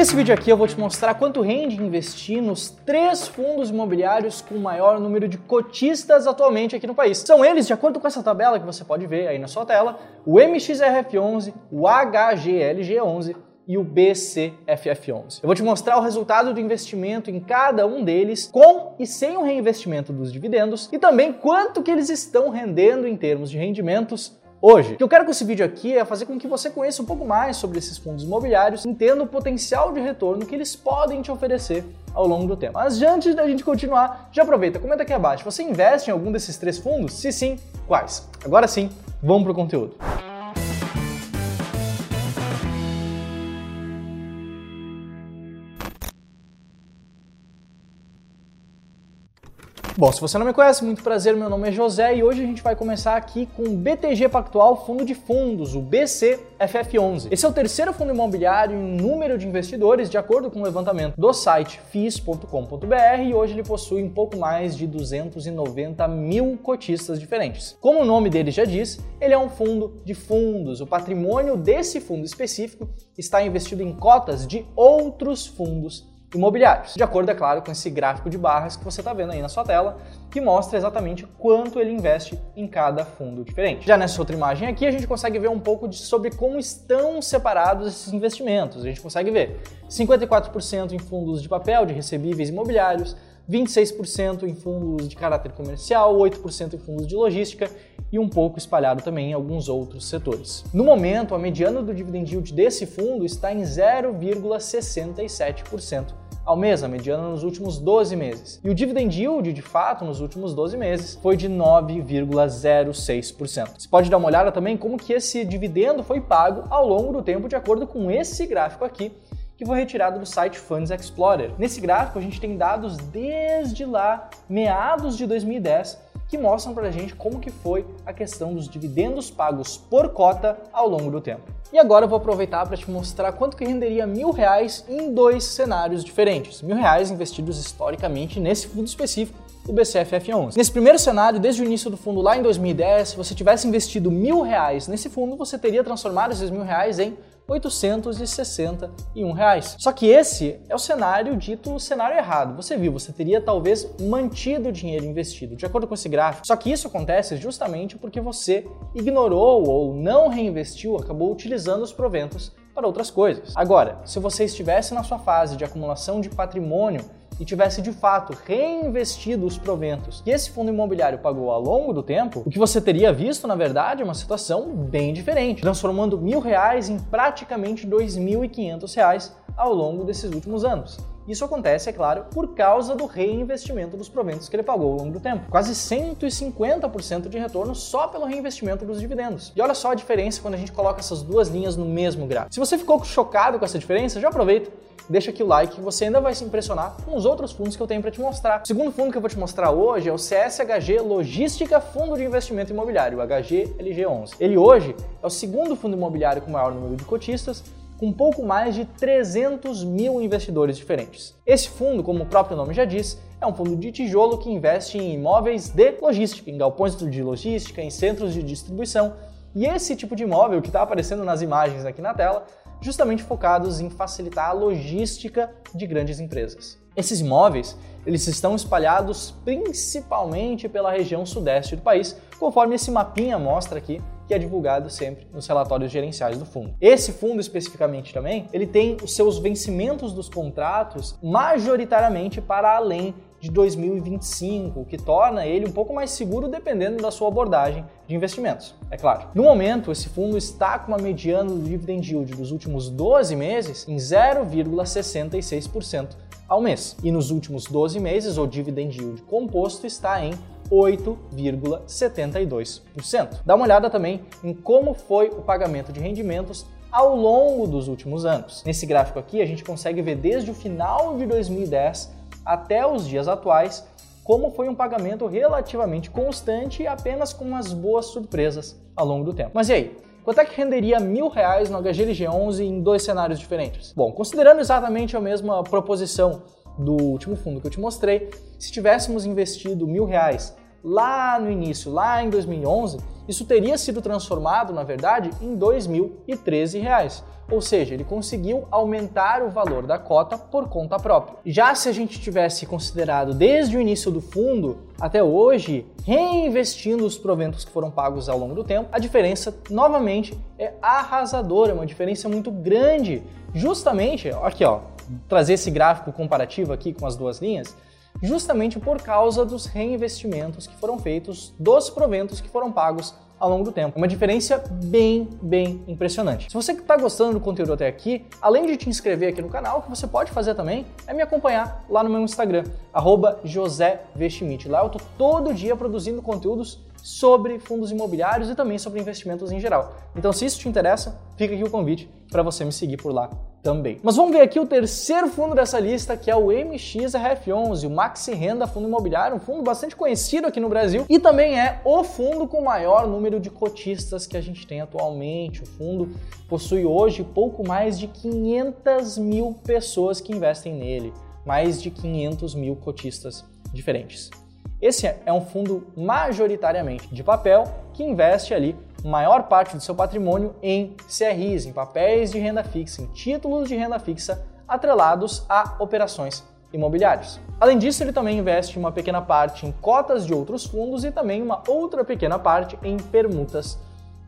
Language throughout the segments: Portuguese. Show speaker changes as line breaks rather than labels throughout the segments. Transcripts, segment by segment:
Nesse vídeo aqui eu vou te mostrar quanto rende investir nos três fundos imobiliários com o maior número de cotistas atualmente aqui no país. São eles, de acordo com essa tabela que você pode ver aí na sua tela, o MXRF11, o HGLG11 e o BCFF11. Eu vou te mostrar o resultado do investimento em cada um deles, com e sem o reinvestimento dos dividendos, e também quanto que eles estão rendendo em termos de rendimentos hoje. O que eu quero com esse vídeo aqui é fazer com que você conheça um pouco mais sobre esses fundos imobiliários, entenda o potencial de retorno que eles podem te oferecer ao longo do tempo. Mas antes da gente continuar, já aproveita, comenta aqui abaixo. Você investe em algum desses três fundos? Se sim, quais? Agora sim, vamos pro conteúdo. Bom, se você não me conhece, muito prazer, meu nome é José e hoje a gente vai começar aqui com o BTG Pactual Fundo de Fundos, o BCFF11. Esse é o terceiro fundo imobiliário em número de investidores, de acordo com o levantamento do site FIS.com.br, e hoje ele possui um pouco mais de 290 mil cotistas diferentes. Como o nome dele já diz, ele é um fundo de fundos. O patrimônio desse fundo específico está investido em cotas de outros fundos imobiliários. De acordo, é claro, com esse gráfico de barras que você está vendo aí na sua tela, que mostra exatamente quanto ele investe em cada fundo diferente. Já nessa outra imagem aqui, a gente consegue ver um pouco de, sobre como estão separados esses investimentos. A gente consegue ver 54% em fundos de papel, de recebíveis imobiliários, 26% em fundos de caráter comercial, 8% em fundos de logística e um pouco espalhado também em alguns outros setores. No momento, a mediana do dividend yield desse fundo está em 0,67% ao mês, a mediana nos últimos 12 meses. E o dividend yield, de fato, nos últimos 12 meses foi de 9,06%. Você pode dar uma olhada também como que esse dividendo foi pago ao longo do tempo de acordo com esse gráfico aqui, que foi retirado do site Funds Explorer. Nesse gráfico a gente tem dados desde lá, meados de 2010, que mostram para a gente como que foi a questão dos dividendos pagos por cota ao longo do tempo. E agora eu vou aproveitar para te mostrar quanto que renderia mil reais em dois cenários diferentes. Mil reais investidos historicamente nesse fundo específico o BCFF11. Nesse primeiro cenário, desde o início do fundo lá em 2010, se você tivesse investido mil reais nesse fundo, você teria transformado esses mil reais em 861 reais. Só que esse é o cenário dito cenário errado. Você viu, você teria talvez mantido o dinheiro investido, de acordo com esse gráfico. Só que isso acontece justamente porque você ignorou ou não reinvestiu, acabou utilizando os proventos para outras coisas. Agora, se você estivesse na sua fase de acumulação de patrimônio e tivesse de fato reinvestido os proventos que esse fundo imobiliário pagou ao longo do tempo, o que você teria visto, na verdade, é uma situação bem diferente, transformando mil reais em praticamente dois mil e quinhentos reais ao longo desses últimos anos. Isso acontece, é claro, por causa do reinvestimento dos proventos que ele pagou ao longo do tempo. Quase 150% de retorno só pelo reinvestimento dos dividendos. E olha só a diferença quando a gente coloca essas duas linhas no mesmo gráfico. Se você ficou chocado com essa diferença, já aproveita deixa aqui o like que você ainda vai se impressionar com os outros fundos que eu tenho para te mostrar. O segundo fundo que eu vou te mostrar hoje é o CSHG Logística Fundo de Investimento Imobiliário, o HGLG11. Ele hoje é o segundo fundo imobiliário com maior número de cotistas, com pouco mais de 300 mil investidores diferentes. Esse fundo, como o próprio nome já diz, é um fundo de tijolo que investe em imóveis de logística, em galpões de logística, em centros de distribuição. E esse tipo de imóvel que está aparecendo nas imagens aqui na tela justamente focados em facilitar a logística de grandes empresas. Esses imóveis, eles estão espalhados principalmente pela região sudeste do país, conforme esse mapinha mostra aqui, que é divulgado sempre nos relatórios gerenciais do fundo. Esse fundo especificamente também, ele tem os seus vencimentos dos contratos majoritariamente para além de 2025, o que torna ele um pouco mais seguro dependendo da sua abordagem de investimentos, é claro. No momento, esse fundo está com uma mediana do dividend yield dos últimos 12 meses em 0,66% ao mês. E nos últimos 12 meses, o dividend yield composto está em 8,72%. Dá uma olhada também em como foi o pagamento de rendimentos ao longo dos últimos anos. Nesse gráfico aqui, a gente consegue ver desde o final de 2010 até os dias atuais, como foi um pagamento relativamente constante e apenas com umas boas surpresas ao longo do tempo. Mas e aí? Quanto é que renderia mil reais no HGLG11 em dois cenários diferentes? Bom, considerando exatamente a mesma proposição do último fundo que eu te mostrei, se tivéssemos investido mil reais lá no início, lá em 2011, isso teria sido transformado, na verdade, em 2.013 reais. Ou seja, ele conseguiu aumentar o valor da cota por conta própria. Já se a gente tivesse considerado desde o início do fundo até hoje, reinvestindo os proventos que foram pagos ao longo do tempo, a diferença novamente é arrasadora, é uma diferença muito grande. Justamente, aqui ó, trazer esse gráfico comparativo aqui com as duas linhas, justamente por causa dos reinvestimentos que foram feitos dos proventos que foram pagos ao longo do tempo. Uma diferença bem, bem impressionante. Se você está gostando do conteúdo até aqui, além de te inscrever aqui no canal, o que você pode fazer também é me acompanhar lá no meu Instagram, @josé_vestimitt. Lá eu estou todo dia produzindo conteúdos sobre fundos imobiliários e também sobre investimentos em geral. Então, se isso te interessa, fica aqui o convite para você me seguir por lá também. Mas vamos ver aqui o terceiro fundo dessa lista, que é o MXRF11, o Maxi Renda Fundo Imobiliário, um fundo bastante conhecido aqui no Brasil e também é o fundo com maior número de cotistas que a gente tem atualmente. O fundo possui hoje pouco mais de 500 mil pessoas que investem nele, mais de 500 mil cotistas diferentes. Esse é um fundo majoritariamente de papel que investe ali maior parte do seu patrimônio em CRIs, em papéis de renda fixa, em títulos de renda fixa atrelados a operações imobiliárias. Além disso, ele também investe uma pequena parte em cotas de outros fundos e também uma outra pequena parte em permutas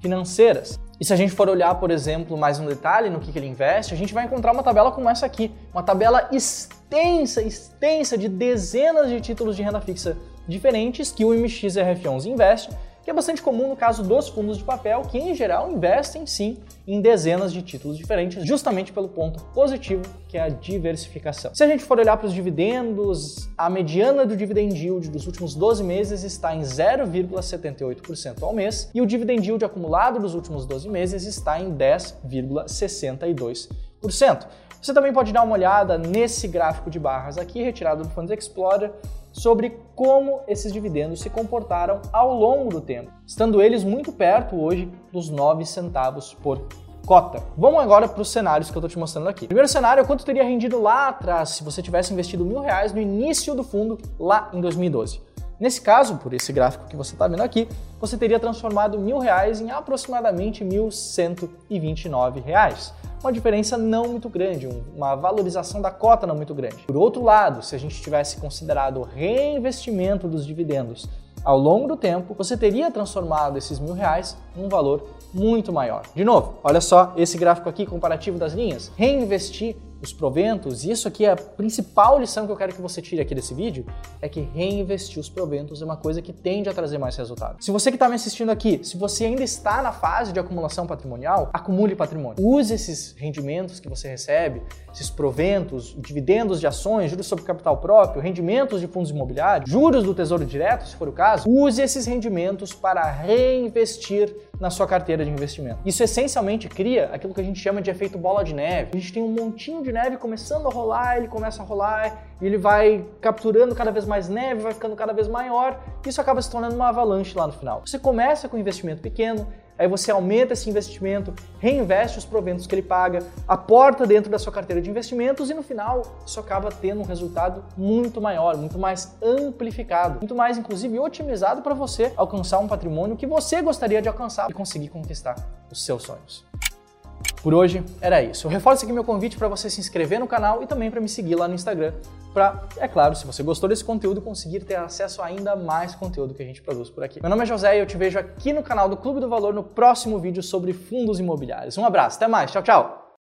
financeiras. E se a gente for olhar, por exemplo, mais um detalhe no que, que ele investe, a gente vai encontrar uma tabela como essa aqui, uma tabela extensa, extensa de dezenas de títulos de renda fixa diferentes que o MXRF11 investe que é bastante comum no caso dos fundos de papel, que em geral investem sim em dezenas de títulos diferentes, justamente pelo ponto positivo que é a diversificação. Se a gente for olhar para os dividendos, a mediana do dividend yield dos últimos 12 meses está em 0,78% ao mês e o dividend yield acumulado dos últimos 12 meses está em 10,62%. Você também pode dar uma olhada nesse gráfico de barras aqui, retirado do Funds Explorer, sobre como esses dividendos se comportaram ao longo do tempo, estando eles muito perto hoje dos 9 centavos por cota. Vamos agora para os cenários que eu estou te mostrando aqui. Primeiro cenário é quanto teria rendido lá atrás se você tivesse investido mil reais no início do fundo lá em 2012. Nesse caso, por esse gráfico que você está vendo aqui, você teria transformado mil reais em aproximadamente mil cento e vinte e nove reais uma diferença não muito grande, uma valorização da cota não muito grande. Por outro lado, se a gente tivesse considerado o reinvestimento dos dividendos ao longo do tempo, você teria transformado esses mil reais num valor muito maior. De novo, olha só esse gráfico aqui comparativo das linhas. Reinvestir os proventos, e isso aqui é a principal lição que eu quero que você tire aqui desse vídeo, é que reinvestir os proventos é uma coisa que tende a trazer mais resultado. Se você que está me assistindo aqui, se você ainda está na fase de acumulação patrimonial, acumule patrimônio. Use esses rendimentos que você recebe, esses proventos, dividendos de ações, juros sobre capital próprio, rendimentos de fundos imobiliários, juros do Tesouro Direto, se for o caso, use esses rendimentos para reinvestir na sua carteira de investimento. Isso essencialmente cria aquilo que a gente chama de efeito bola de neve. A gente tem um montinho de neve começando a rolar, ele começa a rolar, e ele vai capturando cada vez mais neve, vai ficando cada vez maior, e isso acaba se tornando uma avalanche lá no final. Você começa com um investimento pequeno, aí você aumenta esse investimento, reinveste os proventos que ele paga, aporta dentro da sua carteira de investimentos e no final isso acaba tendo um resultado muito maior, muito mais amplificado, muito mais inclusive otimizado para você alcançar um patrimônio que você gostaria de alcançar e conseguir conquistar os seus sonhos. Por hoje era isso. Eu reforço aqui meu convite para você se inscrever no canal e também para me seguir lá no Instagram, para, é claro, se você gostou desse conteúdo, conseguir ter acesso a ainda mais conteúdo que a gente produz por aqui. Meu nome é José e eu te vejo aqui no canal do Clube do Valor no próximo vídeo sobre fundos imobiliários. Um abraço, até mais, tchau, tchau!